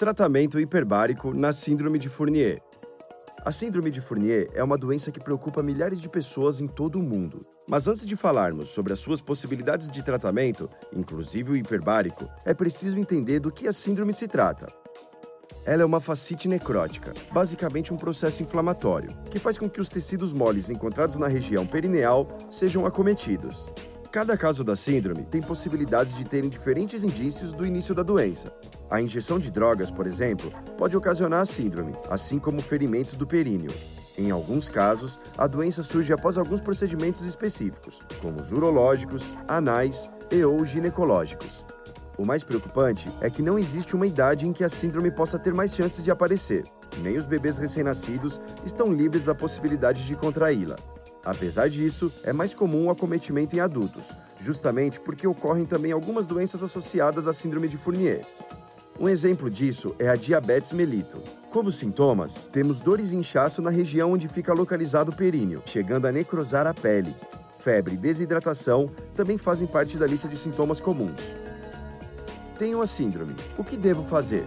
Tratamento hiperbárico na Síndrome de Fournier. A Síndrome de Fournier é uma doença que preocupa milhares de pessoas em todo o mundo. Mas antes de falarmos sobre as suas possibilidades de tratamento, inclusive o hiperbárico, é preciso entender do que a síndrome se trata. Ela é uma fascite necrótica, basicamente um processo inflamatório, que faz com que os tecidos moles encontrados na região perineal sejam acometidos. Cada caso da síndrome tem possibilidades de terem diferentes indícios do início da doença. A injeção de drogas, por exemplo, pode ocasionar a síndrome, assim como ferimentos do períneo. Em alguns casos, a doença surge após alguns procedimentos específicos, como os urológicos, anais e ou ginecológicos. O mais preocupante é que não existe uma idade em que a síndrome possa ter mais chances de aparecer. Nem os bebês recém-nascidos estão livres da possibilidade de contraí-la. Apesar disso, é mais comum o acometimento em adultos, justamente porque ocorrem também algumas doenças associadas à síndrome de Fournier. Um exemplo disso é a diabetes mellitus. Como sintomas, temos dores e inchaço na região onde fica localizado o períneo, chegando a necrosar a pele. Febre e desidratação também fazem parte da lista de sintomas comuns. Tenho a síndrome. O que devo fazer?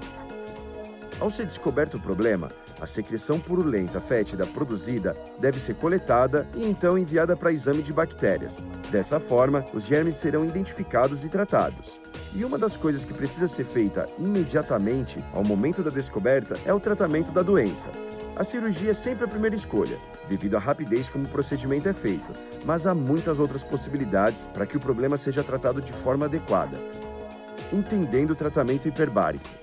Ao ser descoberto o problema, a secreção purulenta fétida produzida deve ser coletada e então enviada para exame de bactérias. Dessa forma, os germes serão identificados e tratados. E uma das coisas que precisa ser feita imediatamente ao momento da descoberta é o tratamento da doença. A cirurgia é sempre a primeira escolha, devido à rapidez como o procedimento é feito, mas há muitas outras possibilidades para que o problema seja tratado de forma adequada. Entendendo o tratamento hiperbárico.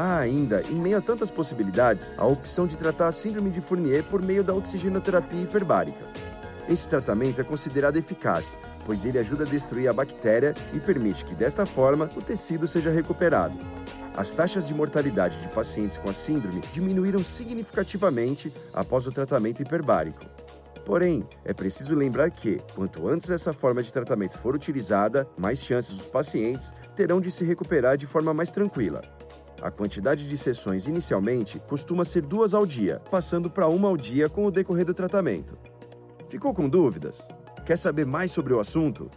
Há ainda, em meio a tantas possibilidades, a opção de tratar a síndrome de Fournier por meio da oxigenoterapia hiperbárica. Esse tratamento é considerado eficaz, pois ele ajuda a destruir a bactéria e permite que, desta forma, o tecido seja recuperado. As taxas de mortalidade de pacientes com a síndrome diminuíram significativamente após o tratamento hiperbárico. Porém, é preciso lembrar que, quanto antes essa forma de tratamento for utilizada, mais chances os pacientes terão de se recuperar de forma mais tranquila. A quantidade de sessões inicialmente costuma ser duas ao dia, passando para uma ao dia com o decorrer do tratamento. Ficou com dúvidas? Quer saber mais sobre o assunto?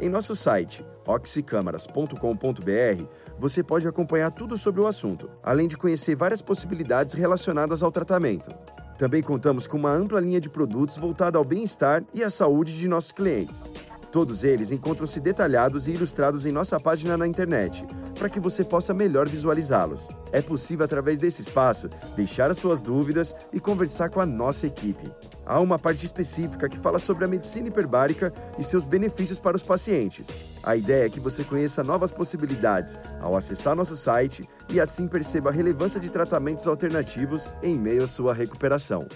Em nosso site oxicâmaras.com.br você pode acompanhar tudo sobre o assunto, além de conhecer várias possibilidades relacionadas ao tratamento. Também contamos com uma ampla linha de produtos voltada ao bem-estar e à saúde de nossos clientes. Todos eles encontram-se detalhados e ilustrados em nossa página na internet, para que você possa melhor visualizá-los. É possível, através desse espaço, deixar as suas dúvidas e conversar com a nossa equipe. Há uma parte específica que fala sobre a medicina hiperbárica e seus benefícios para os pacientes. A ideia é que você conheça novas possibilidades ao acessar nosso site e assim perceba a relevância de tratamentos alternativos em meio à sua recuperação.